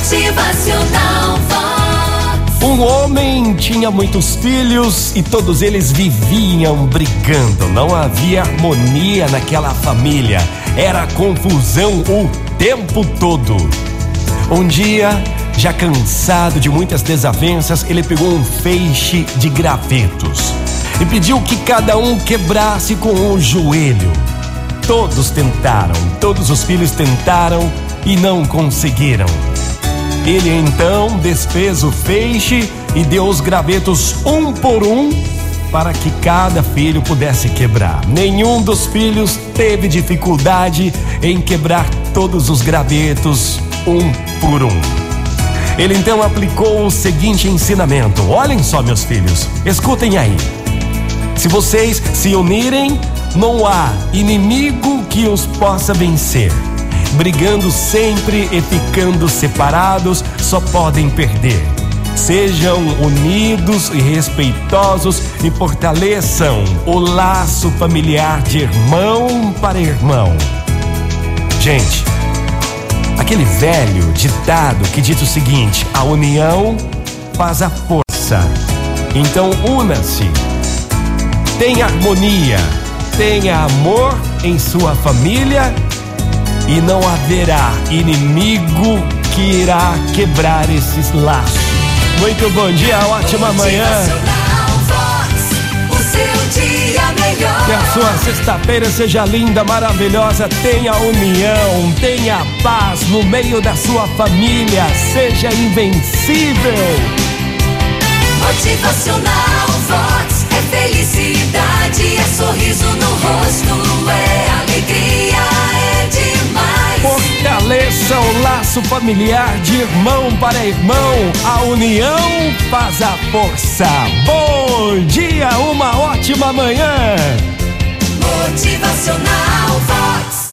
Motivacional. Um homem tinha muitos filhos e todos eles viviam brigando. Não havia harmonia naquela família. Era confusão o tempo todo. Um dia, já cansado de muitas desavenças, ele pegou um feixe de gravetos e pediu que cada um quebrasse com o joelho. Todos tentaram, todos os filhos tentaram e não conseguiram. Ele então desfez o feixe e deu os gravetos um por um para que cada filho pudesse quebrar. Nenhum dos filhos teve dificuldade em quebrar todos os gravetos um por um. Ele então aplicou o seguinte ensinamento: olhem só, meus filhos, escutem aí. Se vocês se unirem, não há inimigo que os possa vencer. Brigando sempre e ficando separados, só podem perder. Sejam unidos e respeitosos e fortaleçam o laço familiar de irmão para irmão. Gente, aquele velho ditado que diz o seguinte: a união faz a força. Então, una-se. Tenha harmonia, tenha amor em sua família e não haverá inimigo que irá quebrar esses laços. Muito bom dia, ótima manhã. Que a sua sexta-feira seja linda, maravilhosa. Tenha união, tenha paz no meio da sua família. Seja invencível. Motivacional o laço familiar de irmão para irmão. A união faz a força. Bom dia, uma ótima manhã. Motivacional.